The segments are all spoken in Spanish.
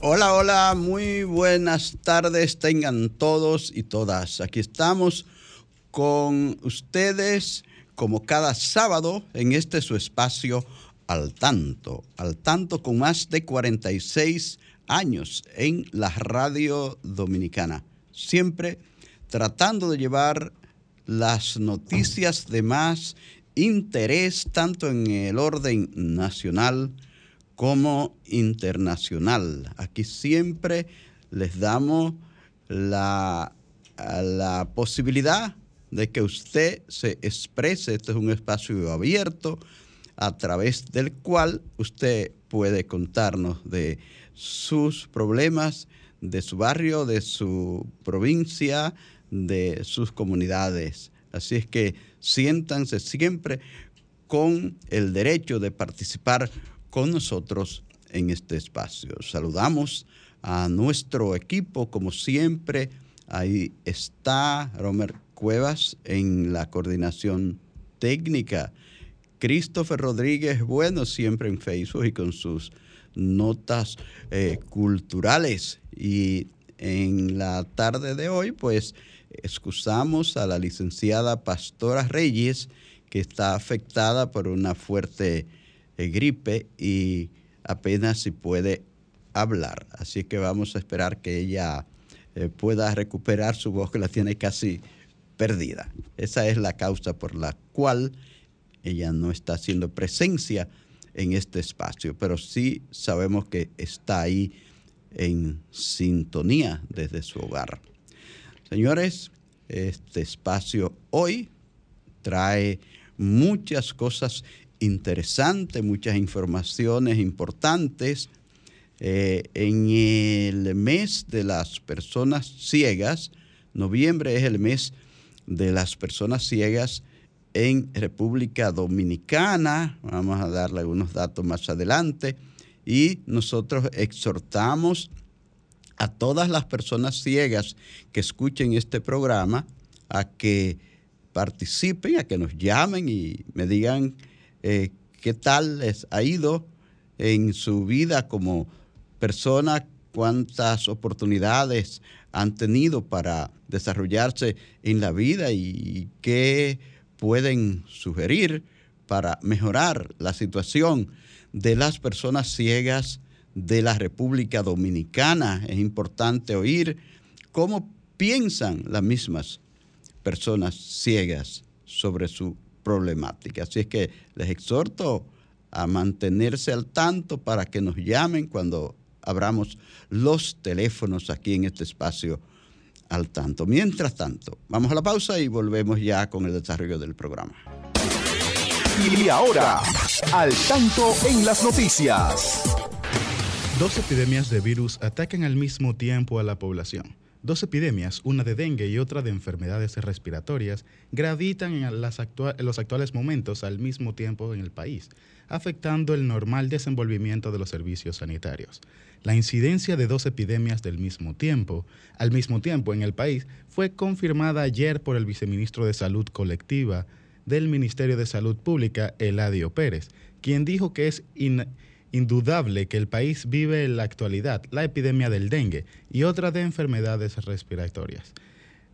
Hola, hola, muy buenas tardes tengan todos y todas. Aquí estamos con ustedes como cada sábado en este su espacio al tanto, al tanto con más de 46 años en la radio dominicana, siempre tratando de llevar las noticias de más interés tanto en el orden nacional, como internacional. Aquí siempre les damos la, la posibilidad de que usted se exprese. Este es un espacio abierto a través del cual usted puede contarnos de sus problemas, de su barrio, de su provincia, de sus comunidades. Así es que siéntanse siempre con el derecho de participar con nosotros en este espacio. Saludamos a nuestro equipo, como siempre. Ahí está Romer Cuevas en la coordinación técnica. Christopher Rodríguez, bueno, siempre en Facebook y con sus notas eh, culturales. Y en la tarde de hoy, pues, excusamos a la licenciada Pastora Reyes, que está afectada por una fuerte gripe y apenas si puede hablar. Así que vamos a esperar que ella eh, pueda recuperar su voz que la tiene casi perdida. Esa es la causa por la cual ella no está haciendo presencia en este espacio, pero sí sabemos que está ahí en sintonía desde su hogar. Señores, este espacio hoy trae muchas cosas interesante, muchas informaciones importantes. Eh, en el mes de las personas ciegas, noviembre es el mes de las personas ciegas en República Dominicana. Vamos a darle algunos datos más adelante. Y nosotros exhortamos a todas las personas ciegas que escuchen este programa a que participen, a que nos llamen y me digan eh, qué tal les ha ido en su vida como persona, cuántas oportunidades han tenido para desarrollarse en la vida y qué pueden sugerir para mejorar la situación de las personas ciegas de la República Dominicana. Es importante oír cómo piensan las mismas personas ciegas sobre su problemática. Así es que les exhorto a mantenerse al tanto para que nos llamen cuando abramos los teléfonos aquí en este espacio al tanto. Mientras tanto, vamos a la pausa y volvemos ya con el desarrollo del programa. Y ahora, al tanto en las noticias. Dos epidemias de virus atacan al mismo tiempo a la población. Dos epidemias, una de dengue y otra de enfermedades respiratorias, gravitan en, los actuales momentos al mismo tiempo en el país, afectando el normal desenvolvimiento de los servicios sanitarios. La incidencia de dos epidemias del mismo tiempo, al mismo tiempo en el país, fue confirmada ayer por el viceministro de Salud Colectiva del Ministerio de Salud Pública, Eladio Pérez, quien dijo que es indudable que el país vive en la actualidad la epidemia del dengue y otra de enfermedades respiratorias.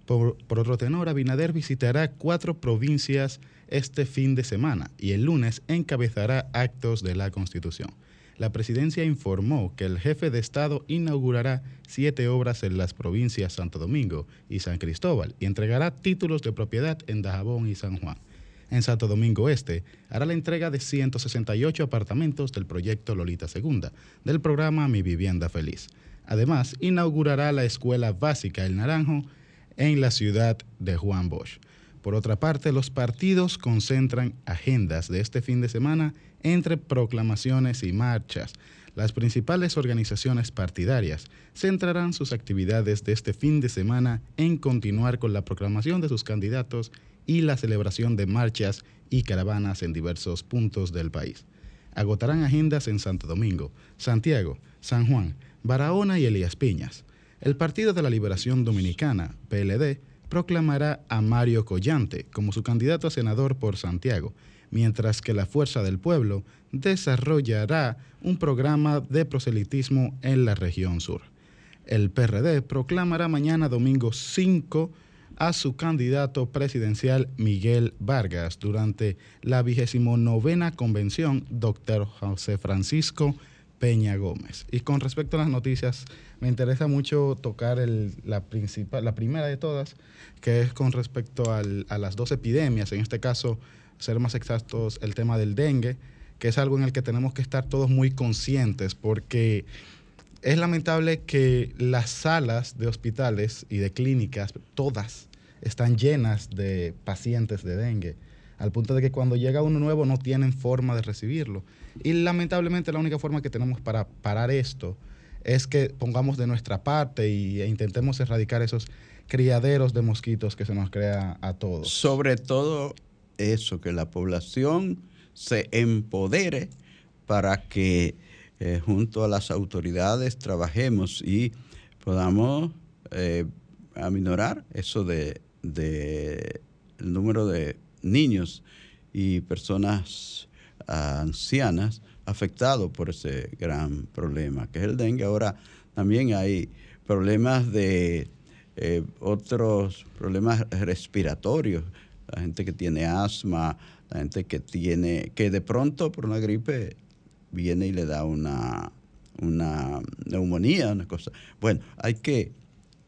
Por, otro tenor, Abinader visitará cuatro provincias este fin de semana y el lunes encabezará actos de la Constitución. la presidencia informó que el jefe de Estado inaugurará siete obras en las provincias Santo Domingo y San Cristóbal y entregará títulos de propiedad en Dajabón y San Juan. En Santo Domingo Este hará la entrega de 168 apartamentos del proyecto Lolita II, del programa Mi Vivienda Feliz. Además, inaugurará la escuela básica El Naranjo en la ciudad de Juan Bosch. Por otra parte, los partidos concentran agendas de este fin de semana entre proclamaciones y marchas. Las principales organizaciones partidarias centrarán sus actividades de este fin de semana en continuar con la proclamación de sus candidatos y la celebración de marchas y caravanas en diversos puntos del país. Agotarán agendas en Santo Domingo, Santiago, San Juan, Barahona y Elías Piñas. El Partido de la Liberación Dominicana, PLD, proclamará a Mario Collante como su candidato a senador por Santiago, mientras que la Fuerza del Pueblo desarrollará un programa de proselitismo en la región sur. El PRD proclamará mañana domingo 5 a su candidato presidencial Miguel Vargas durante la vigésimo novena convención Dr. José Francisco Peña Gómez. Y con respecto a las noticias, me interesa mucho tocar la, principal, la primera de todas, que es con respecto a las dos epidemias, en este caso, ser más exactos, el tema del dengue, que es algo en el que tenemos que estar todos muy conscientes, porque es lamentable que las salas de hospitales y de clínicas, todas, están llenas de pacientes de dengue al punto de que cuando llega uno nuevo no tienen forma de recibirlo. Y lamentablemente la única forma que tenemos para parar esto es que pongamos de nuestra parte e intentemos erradicar esos criaderos de mosquitos que se nos crea a todos. Sobre todo eso, que la población se empodere para que eh, junto a las autoridades trabajemos y podamos eh, aminorar eso de, el número de niños y personas ancianas afectados por ese gran problema que es el dengue. Ahora también hay problemas de eh, otros problemas respiratorios, la gente que tiene asma, la gente que tiene, que de pronto por una gripe viene y le da una, una neumonía, una cosa. Bueno, hay que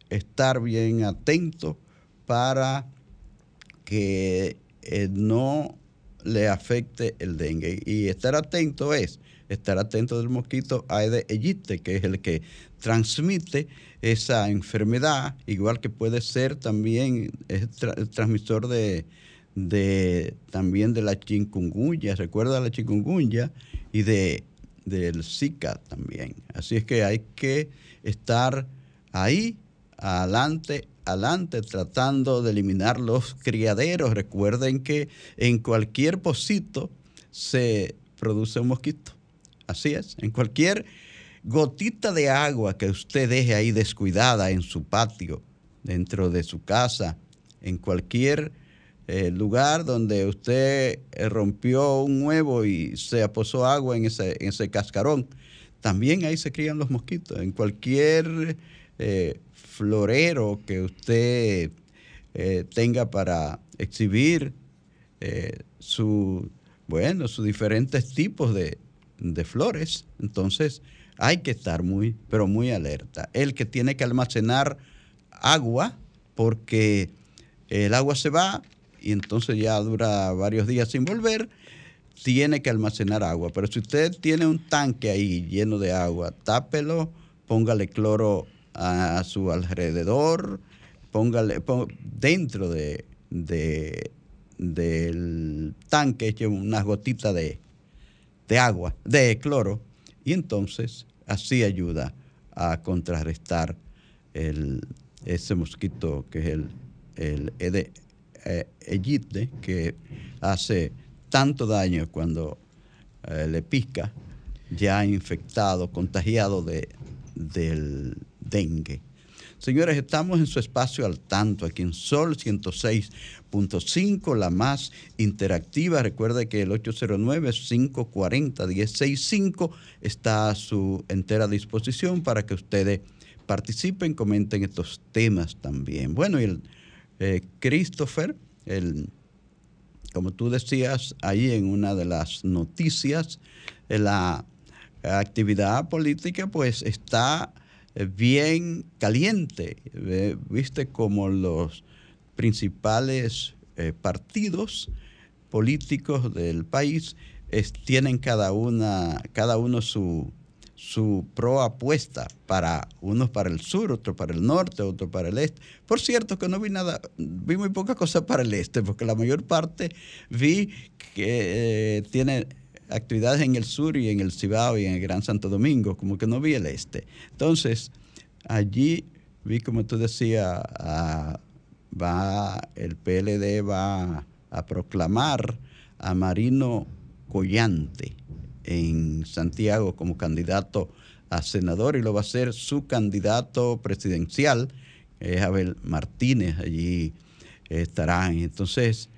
estar bien atento para que eh, no le afecte el dengue. Y estar atento es estar atento del mosquito Aedes aegypti, que es el que transmite esa enfermedad, igual que puede ser también el transmisor de, también de la chikungunya, recuerda la chikungunya y de del Zika también. Así es que hay que estar ahí adelante adelante tratando de eliminar los criaderos. Recuerden que en cualquier pocito se produce un mosquito. Así es, en cualquier gotita de agua que usted deje ahí descuidada en su patio, dentro de su casa, en cualquier eh, lugar donde usted eh, rompió un huevo y se aposó agua en ese, en ese cascarón, también ahí se crían los mosquitos. En cualquier eh, florero que usted tenga para exhibir su, bueno, sus diferentes tipos de, de flores. Entonces hay que estar muy, pero muy alerta. El que tiene que almacenar agua, porque el agua se va y entonces ya dura varios días sin volver, tiene que almacenar agua. Pero si usted tiene un tanque ahí lleno de agua, tápelo, póngale cloro a, su alrededor, póngale dentro de, del tanque eche unas gotitas de, agua, de cloro, y entonces así ayuda a contrarrestar el, ese mosquito que es el, el Ede, eh, que hace tanto daño cuando eh, le pica, ya infectado, contagiado de, del dengue. Señores, estamos en su espacio al tanto, aquí en Sol 106.5, la más interactiva. Recuerde que el 809-540-1065 está a su entera disposición para que ustedes participen, comenten estos temas también. Bueno, y el eh, Christopher, el, como tú decías ahí en una de las noticias, la actividad política pues está eh, bien caliente. Viste como los principales eh, partidos políticos del país tienen cada, una, cada uno su, su pro apuesta para unos para el sur, otro para el norte, otro para el este. Por cierto que no vi nada, vi muy poca cosa para el este, porque la mayor parte vi que eh, tiene actividades en el sur y en el Cibao y en el Gran Santo Domingo, como que no vi el este. Entonces, allí vi, como tú decías, va, el PLD va a proclamar a Marino Collante en Santiago como candidato a senador y lo va a ser su candidato presidencial, es Abel Martínez, allí estarán. Entonces,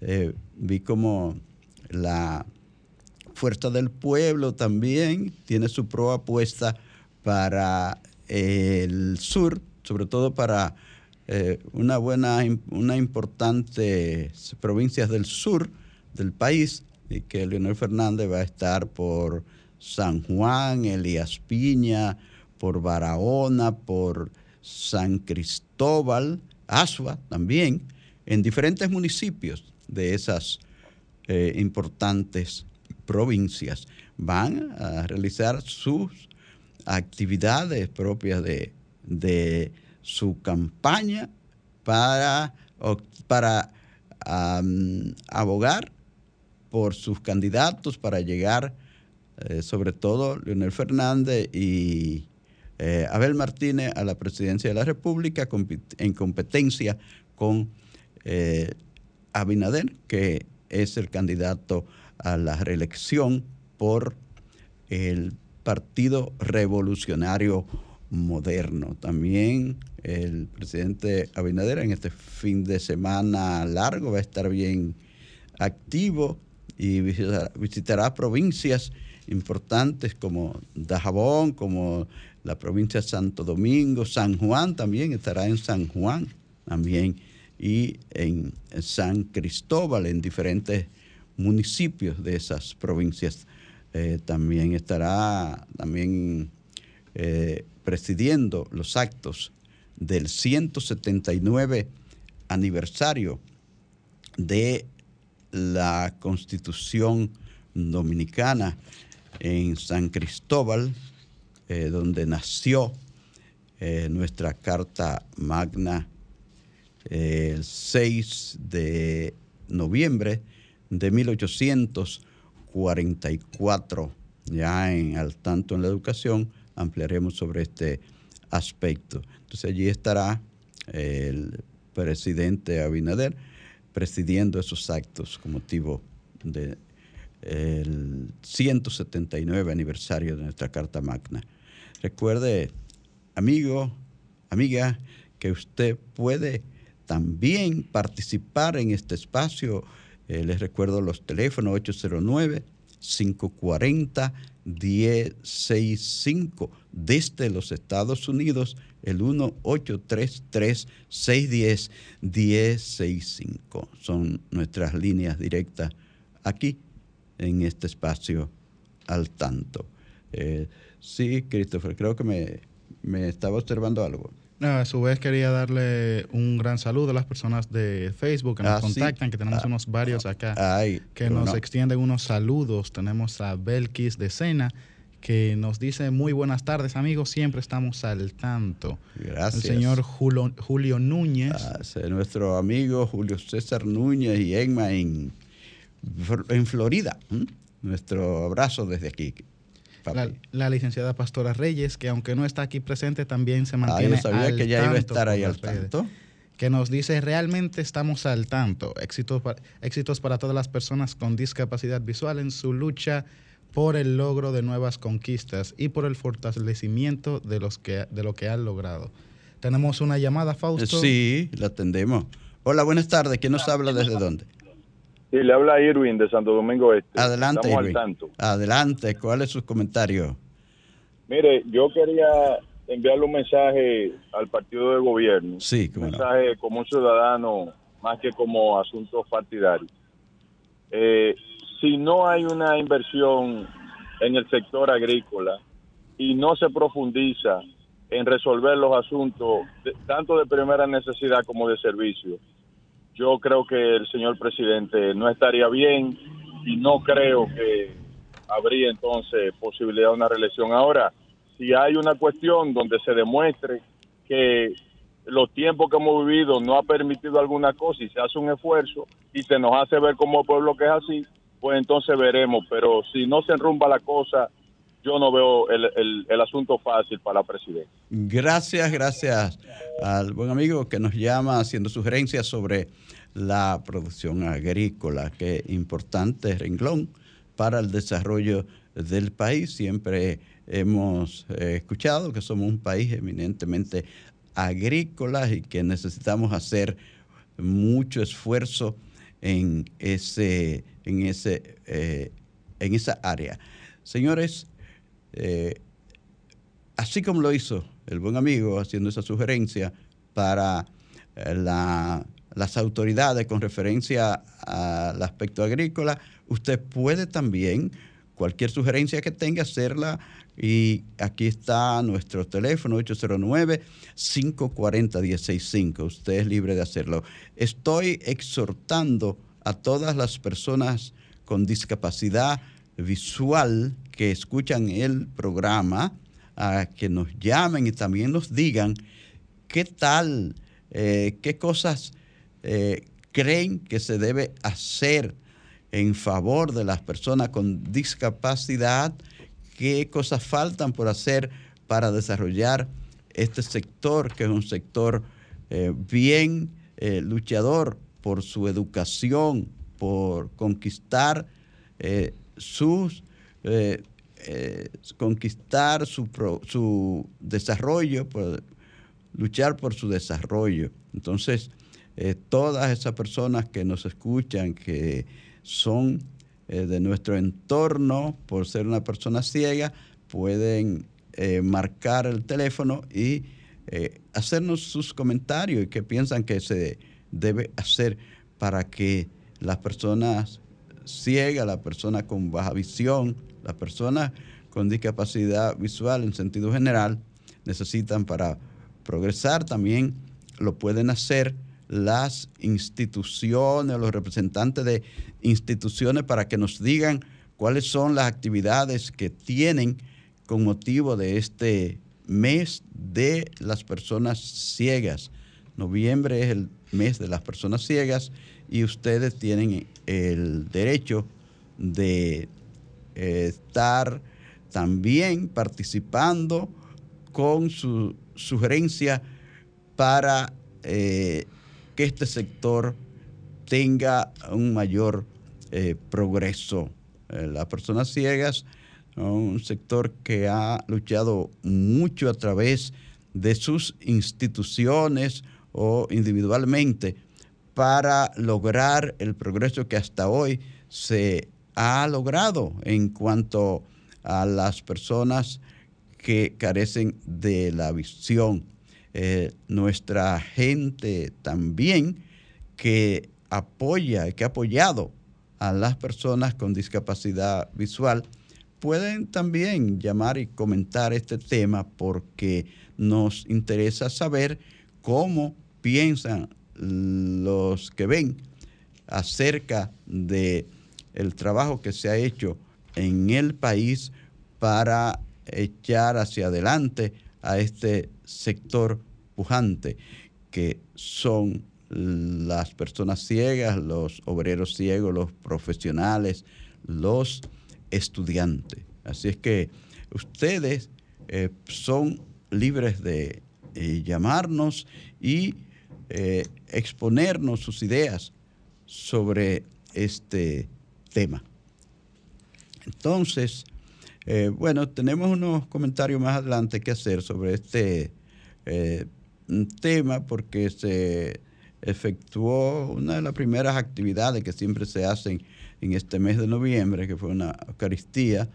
eh, vi como la Fuerza del Pueblo también tiene su propuesta para el sur, sobre todo para eh, una buena, una importante provincias del sur del país, y que Leonel Fernández va a estar por San Juan, Elías Piña, por Barahona, por San Cristóbal, Asua también, en diferentes municipios de esas eh, importantes provincias. Van a realizar sus actividades propias de, su campaña para, para abogar por sus candidatos para llegar, eh, sobre todo Leonel Fernández y eh, Abel Martínez, a la presidencia de la República en competencia con eh, Abinader, que es el candidato a la reelección por el Partido Revolucionario Moderno. También el presidente Abinader en este fin de semana largo va a estar bien activo y visitará, provincias importantes como Dajabón, como la provincia de Santo Domingo, San Juan también, estará en San Juan también y en San Cristóbal, en diferentes municipios de esas provincias. Eh, también estará también eh, presidiendo los actos del 179 aniversario de la Constitución Dominicana en San Cristóbal, eh, donde nació eh, nuestra Carta Magna el 6 de noviembre de 1844. Ya en al tanto en la educación ampliaremos sobre este aspecto. Entonces allí estará el presidente Abinader presidiendo esos actos con motivo del 179 aniversario de nuestra Carta Magna. Recuerde, amigo, amiga, que usted puede también participar en este espacio. Eh, les recuerdo los teléfonos 809 540 1065 desde los Estados Unidos el 1-833-610-1065. Son nuestras líneas directas aquí en este espacio al tanto. Eh, sí, Christopher, creo que me, me estaba observando algo. a su vez quería darle un gran saludo a las personas de Facebook que nos ah, contactan, que tenemos ah, unos varios acá, que nos extienden unos saludos. Tenemos a Belkis de Sena, que nos dice muy buenas tardes amigos, siempre estamos al tanto. Gracias. El señor Julio, Núñez. Ah, nuestro amigo Julio César Núñez y Emma en, en Florida. Nuestro abrazo desde aquí. La, licenciada Pastora Reyes, que aunque no está aquí presente, también se mantiene ah, yo sabía que ya iba a estar ahí al tanto. Que nos dice, realmente estamos al tanto. Éxitos éxitos para todas las personas con discapacidad visual en su lucha por el logro de nuevas conquistas y por el fortalecimiento de, los que, de lo que han logrado. Tenemos una llamada, Fausto. Sí, la atendemos. Hola, buenas tardes. ¿Quién nos habla desde dónde? Sí, le habla Irwin de Santo Domingo Este. Adelante, Irwin. Adelante, ¿cuál es su comentario? Mire, yo quería enviarle un mensaje al partido de gobierno. Sí, un mensaje como un ciudadano, más que como asuntos partidarios. Eh, si no hay una inversión en el sector agrícola y no se profundiza en resolver los asuntos tanto de primera necesidad como de servicio, yo creo que el señor presidente no estaría bien y no creo que habría entonces posibilidad de una reelección. Ahora, si hay una cuestión donde se demuestre que los tiempos que hemos vivido no ha permitido alguna cosa y se hace un esfuerzo y se nos hace ver como pueblo que es así, pues entonces veremos. Pero si no se enrumba la cosa, yo no veo el, asunto fácil para la presidencia. Gracias, gracias al buen amigo que nos llama haciendo sugerencias sobre la producción agrícola, que importante renglón para el desarrollo del país. Siempre hemos eh, escuchado que somos un país eminentemente agrícola y que necesitamos hacer mucho esfuerzo en, ese, en, ese, eh, en esa área. Señores, eh, así como lo hizo el buen amigo haciendo esa sugerencia para las autoridades con referencia al aspecto agrícola, usted puede también, cualquier sugerencia que tenga, hacerla y aquí está nuestro teléfono 809-540-165. Usted es libre de hacerlo. Estoy exhortando a todas las personas con discapacidad visual que escuchan el programa a que nos llamen y también nos digan qué tal, eh, qué cosas eh, creen que se debe hacer en favor de las personas con discapacidad qué cosas faltan por hacer para desarrollar este sector, que es un sector eh, bien luchador por su educación, por conquistar eh, sus conquistar su, su desarrollo, por luchar por su desarrollo. Entonces, todas esas personas que nos escuchan, que son eh, de nuestro entorno, por ser una persona ciega, pueden eh, marcar el teléfono y eh, hacernos sus comentarios y qué piensan que se debe hacer para que las personas ciegas, las personas con baja visión, las personas con discapacidad visual en sentido general, necesitan para progresar también, lo pueden hacer las instituciones, los representantes de instituciones para que nos digan cuáles son las actividades que tienen con motivo de este mes de las personas ciegas. Noviembre es el mes de las personas ciegas y ustedes tienen el derecho de eh, estar también participando con su sugerencia para eh, que este sector tenga un mayor eh, progreso. Las personas ciegas un sector que ha luchado mucho a través de sus instituciones o individualmente para lograr el progreso que hasta hoy se ha logrado en cuanto a las personas que carecen de la visión. Eh, nuestra gente también que apoya, que ha apoyado a las personas con discapacidad visual, pueden también llamar y comentar este tema porque nos interesa saber cómo piensan los que ven acerca de el trabajo que se ha hecho en el país para echar hacia adelante a este sector pujante, que son las personas ciegas, los obreros ciegos, los profesionales, los estudiantes. Así es que ustedes eh, son libres de eh, llamarnos y eh, exponernos sus ideas sobre este tema. Entonces, bueno, tenemos unos comentarios más adelante que hacer sobre este eh, tema porque se efectuó una de las primeras actividades que siempre se hacen en este mes de noviembre, que fue una Eucaristía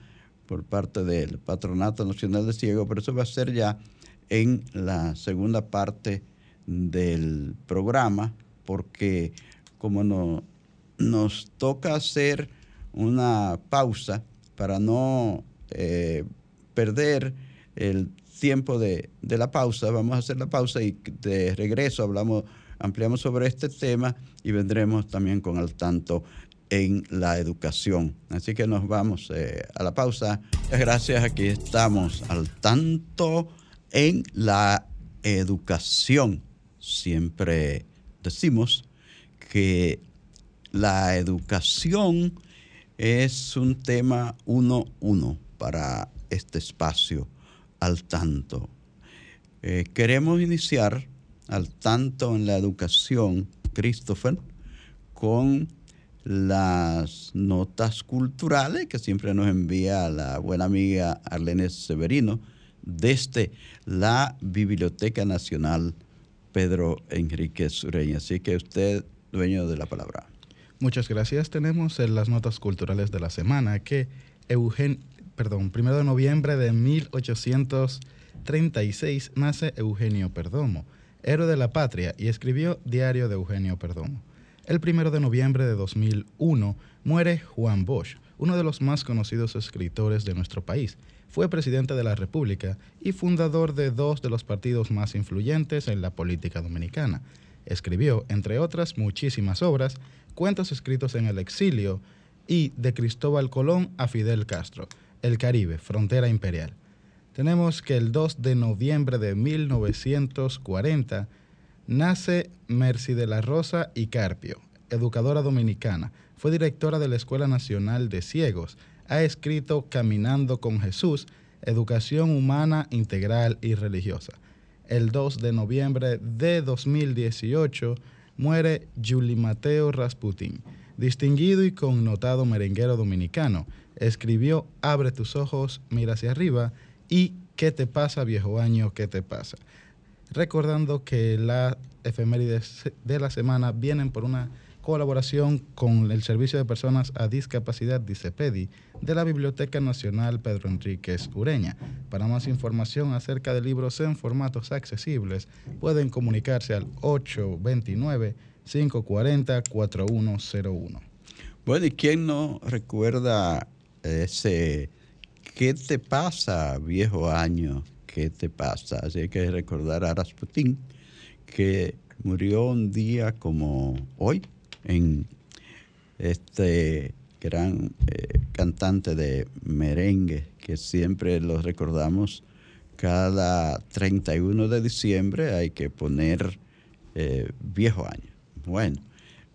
por parte del Patronato Nacional de Ciego, pero eso va a ser ya en la segunda parte del programa, porque como no, nos toca hacer una pausa para no eh, perder el tiempo de, de, la pausa, vamos a hacer la pausa y de regreso hablamos, ampliamos sobre este tema y vendremos también con al tanto en la educación. Así que nos vamos eh, a la pausa. Gracias, aquí estamos al tanto en la educación. Siempre decimos que la educación es un tema uno uno para este espacio al tanto. Eh, queremos iniciar al tanto en la educación, Christopher, con las notas culturales que siempre nos envía la buena amiga Arlene Severino desde la Biblioteca Nacional Pedro Enrique Sureña. Así que usted, dueño de la palabra. Muchas gracias. Tenemos en las notas culturales de la semana que Eugen, perdón, primero de noviembre de 1836 nace Eugenio Perdomo, héroe de la patria, y escribió Diario de Eugenio Perdomo. El primero de noviembre de 2001 muere Juan Bosch, uno de los más conocidos escritores de nuestro país. Fue presidente de la República y fundador de dos de los partidos más influyentes en la política dominicana. Escribió, entre otras muchísimas obras, cuentos escritos en el exilio y de Cristóbal Colón a Fidel Castro, El Caribe, Frontera Imperial. Tenemos que el 2 de noviembre de 1940 Nace Mercy de la Rosa y Carpio, educadora dominicana. Fue directora de la Escuela Nacional de Ciegos. Ha escrito Caminando con Jesús, Educación Humana Integral y Religiosa. El 2 de noviembre de 2018 muere Julie Mateo Rasputin, distinguido y connotado merenguero dominicano. Escribió Abre tus ojos, mira hacia arriba y ¿Qué te pasa, viejo año? ¿Qué te pasa? recordando que las efemérides de la semana vienen por una colaboración con el Servicio de Personas a Discapacidad DICEPEDI de la Biblioteca Nacional Pedro Enríquez Ureña. Para más información acerca de libros en formatos accesibles, pueden comunicarse al 829-540-4101. Bueno, ¿y quién no recuerda ese ¿qué te pasa, viejo año? ¿qué te pasa? Así que recordar a Rasputin, que murió un día como hoy, en este gran eh, cantante de merengue, que siempre lo recordamos cada 31 de diciembre, hay que poner eh, viejo año. Bueno,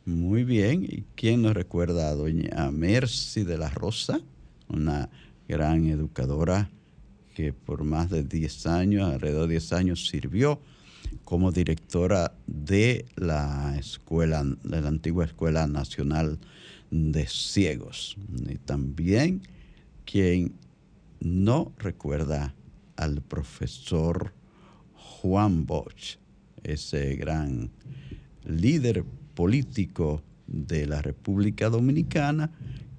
muy bien. ¿Y quién nos recuerda a doña Mercy de la Rosa? Una gran educadora que por más de 10 años, alrededor de 10 años, sirvió como directora de la escuela, de la antigua Escuela Nacional de Ciegos. Y también quien no recuerda al profesor Juan Bosch, ese gran líder político de la República Dominicana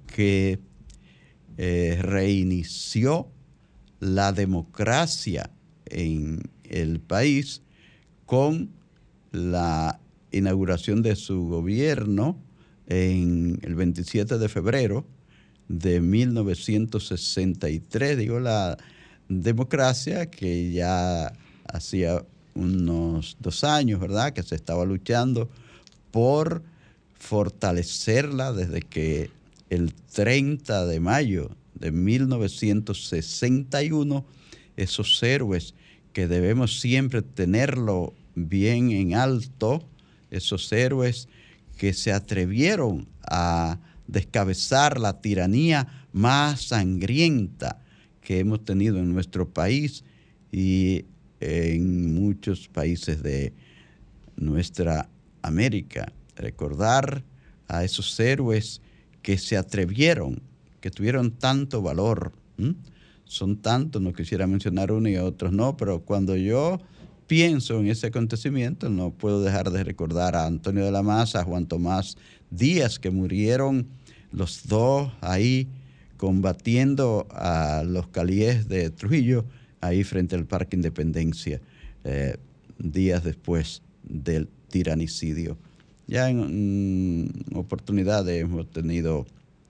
que eh, reinició la democracia en el país con la inauguración de su gobierno en el 27 de febrero de 1963, digo la democracia que ya hacía unos dos años, ¿verdad? Que se estaba luchando por fortalecerla desde que el 30 de mayo de 1961, esos héroes que debemos siempre tenerlo bien en alto, esos héroes que se atrevieron a descabezar la tiranía más sangrienta que hemos tenido en nuestro país y en muchos países de nuestra América. Recordar a esos héroes que se atrevieron que tuvieron tanto valor. Son tantos, no quisiera mencionar uno y otros no, pero cuando yo pienso en ese acontecimiento, no puedo dejar de recordar a Antonio de la Maza, a Juan Tomás Díaz, que murieron los dos ahí combatiendo a los calíes de Trujillo, ahí frente al Parque Independencia, eh, días después del tiranicidio. Ya en oportunidades hemos tenido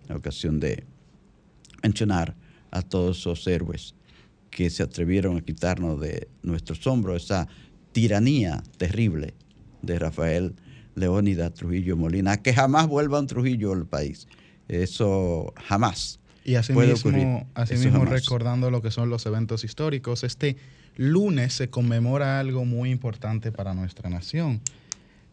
la ocasión de mencionar a todos esos héroes que se atrevieron a quitarnos de nuestros hombros esa tiranía terrible de Rafael Leónida Trujillo Molina, que jamás vuelva un Trujillo al país. Eso jamás. Y asimismo, mismo recordando lo que son los eventos históricos, este lunes se conmemora algo muy importante para nuestra nación,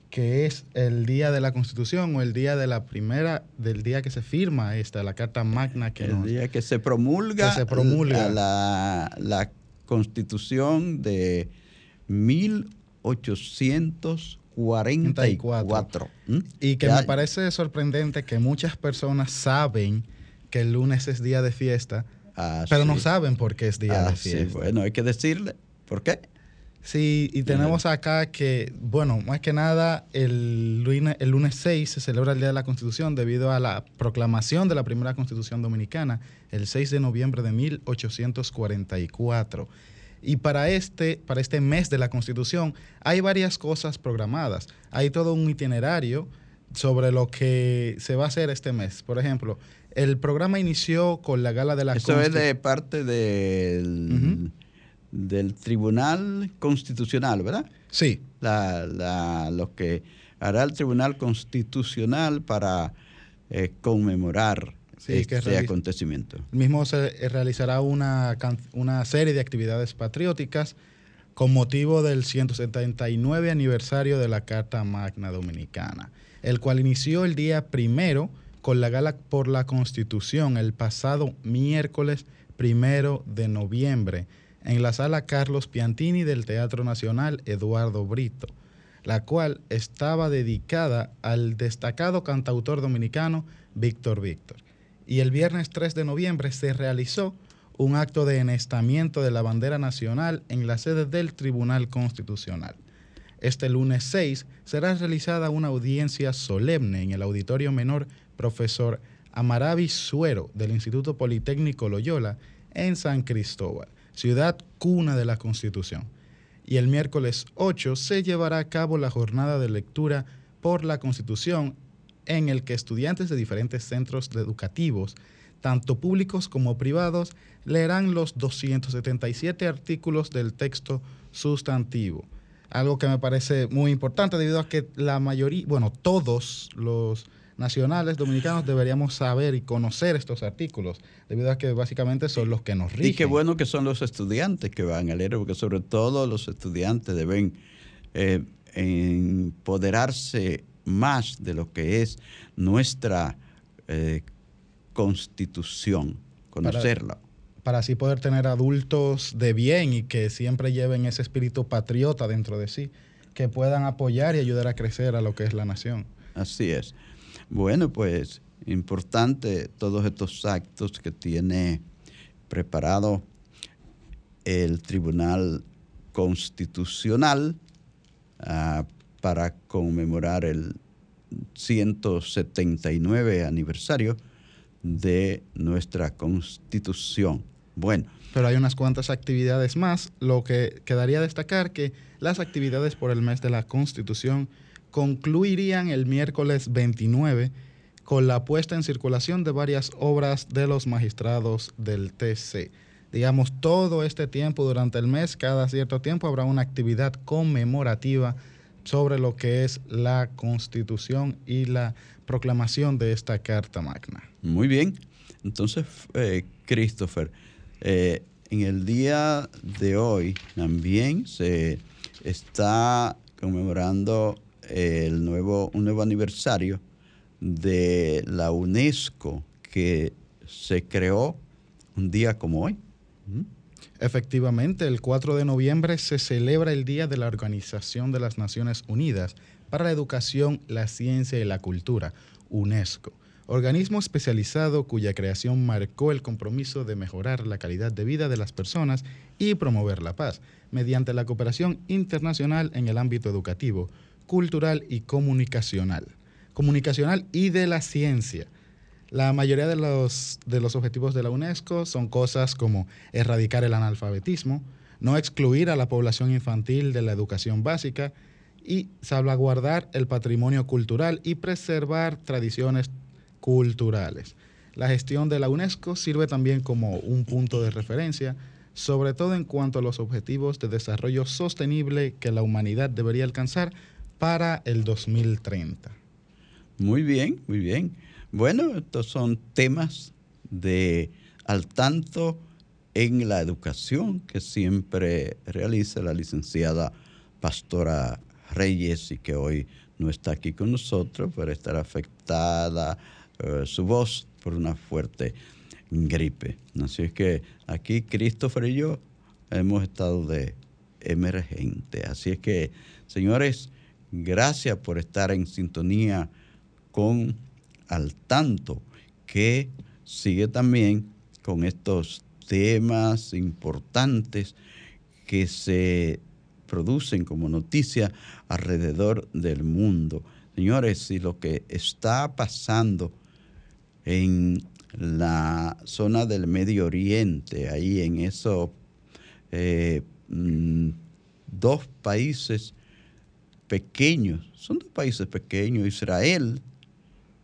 que es el día de la Constitución o el día de la primera, del día que se firma esta, la Carta Magna. Que el día que se promulga, se promulga. La, la Constitución de 1844. Y que me parece sorprendente que muchas personas saben que el lunes es día de fiesta, ah, pero no saben por qué es día de ah, fiesta. bueno, hay que decirle por qué. Sí, y tenemos acá que, bueno, más que nada, el lunes, el lunes 6 se celebra el Día de la Constitución debido a la proclamación de la primera Constitución Dominicana, el 6 de noviembre de 1844. Y para este, para este mes de la Constitución hay varias cosas programadas. Hay todo un itinerario sobre lo que se va a hacer este mes. Por ejemplo, el programa inició con la gala de la Eso es de parte del del Tribunal Constitucional, ¿verdad? Sí. La, lo que hará el Tribunal Constitucional para eh, conmemorar este acontecimiento. mismo se eh, realizará una, una serie de actividades patrióticas con motivo del 179 aniversario de la Carta Magna Dominicana, el cual inició el día primero con la gala por la Constitución el pasado miércoles primero de noviembre en la sala Carlos Piantini del Teatro Nacional Eduardo Brito, la cual estaba dedicada al destacado cantautor dominicano Víctor Víctor. Y el viernes 3 de noviembre se realizó un acto de enestamiento de la bandera nacional en la sede del Tribunal Constitucional. Este lunes 6 será realizada una audiencia solemne en el Auditorio Menor Profesor Amaravi Suero del Instituto Politécnico Loyola en San Cristóbal ciudad cuna de la Constitución. Y el miércoles 8 se llevará a cabo la jornada de lectura por la Constitución en el que estudiantes de diferentes centros educativos, tanto públicos como privados, leerán los 277 artículos del texto sustantivo. Algo que me parece muy importante debido a que la mayoría, bueno, todos los nacionales dominicanos deberíamos saber y conocer estos artículos, debido a que básicamente son los que nos rigen. Y qué bueno que son los estudiantes que van a leer, porque sobre todo los estudiantes deben eh, empoderarse más de lo que es nuestra eh, constitución, conocerla. Para, para así poder tener adultos de bien y que siempre lleven ese espíritu patriota dentro de sí, que puedan apoyar y ayudar a crecer a lo que es la nación. Así es. Bueno, pues importante todos estos actos que tiene preparado el Tribunal Constitucional ah, para conmemorar el 179 aniversario de nuestra Constitución. Bueno. Pero hay unas cuantas actividades más. Lo que quedaría destacar que las actividades por el mes de la Constitución concluirían el miércoles 29 con la puesta en circulación de varias obras de los magistrados del TC. Digamos, todo este tiempo durante el mes, cada cierto tiempo habrá una actividad conmemorativa sobre lo que es la constitución y la proclamación de esta Carta Magna. Muy bien. Entonces, eh, Christopher, eh, en el día de hoy también se está conmemorando el nuevo, un nuevo aniversario de la UNESCO que se creó un día como hoy. Efectivamente, el 4 de noviembre se celebra el Día de la Organización de las Naciones Unidas para la Educación, la Ciencia y la Cultura, UNESCO, organismo especializado cuya creación marcó el compromiso de mejorar la calidad de vida de las personas y promover la paz, mediante la cooperación internacional en el ámbito educativo, cultural y comunicacional. Comunicacional y de la ciencia. La mayoría de los, de los objetivos de la UNESCO son cosas como erradicar el analfabetismo, no excluir a la población infantil de la educación básica y salvaguardar el patrimonio cultural y preservar tradiciones culturales. La gestión de la UNESCO sirve también como un punto de referencia, sobre todo en cuanto a los objetivos de desarrollo sostenible que la humanidad debería alcanzar para el 2030. Muy bien, muy bien. Bueno, estos son temas de al tanto en la educación que siempre realiza la licenciada Pastora Reyes y que hoy no está aquí con nosotros por estar afectada eh, su voz por una fuerte gripe. Así es que aquí Christopher y yo hemos estado de emergente. Así es que, señores, gracias por estar en sintonía con Al Tanto, que sigue también con estos temas importantes que se producen como noticia alrededor del mundo. Señores, si lo que está pasando en la zona del Medio Oriente, ahí en esos eh, mm, dos países pequeños, son dos países pequeños, Israel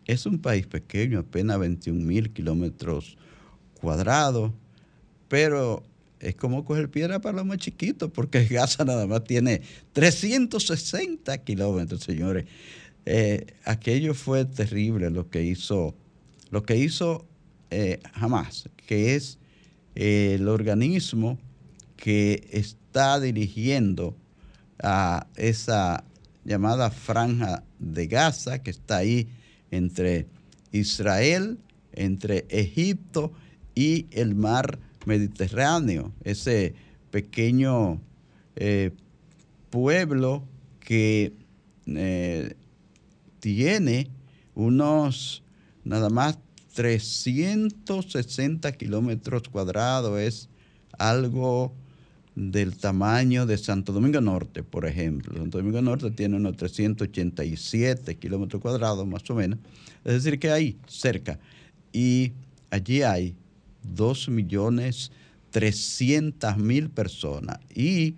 es un país pequeño, apenas 21 mil kilómetros cuadrados, pero es como coger piedra para los más chiquitos, porque Gaza nada más tiene 360 kilómetros, señores. Eh, aquello fue terrible lo que hizo, lo que hizo eh, Hamas, que es eh, el organismo que está dirigiendo a esa llamada franja de Gaza, que está ahí entre Israel, entre Egipto y el mar Mediterráneo, ese pequeño eh, pueblo que eh, tiene unos nada más 360 kilómetros cuadrados, es algo del tamaño de Santo Domingo Norte, por ejemplo. Santo Domingo Norte tiene unos 387 kilómetros cuadrados, más o menos. Es decir, que hay cerca. Y allí hay 2 millones 300 mil personas. Y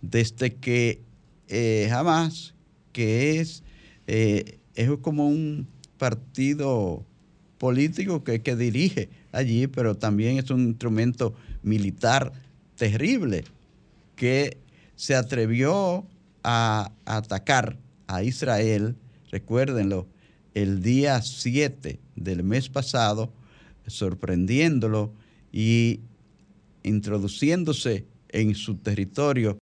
desde que eh, jamás, que es, eh, es como un partido político que, que dirige allí, pero también es un instrumento militar terrible que se atrevió a, atacar a Israel, recuérdenlo, el día 7 del mes pasado, sorprendiéndolo y introduciéndose en su territorio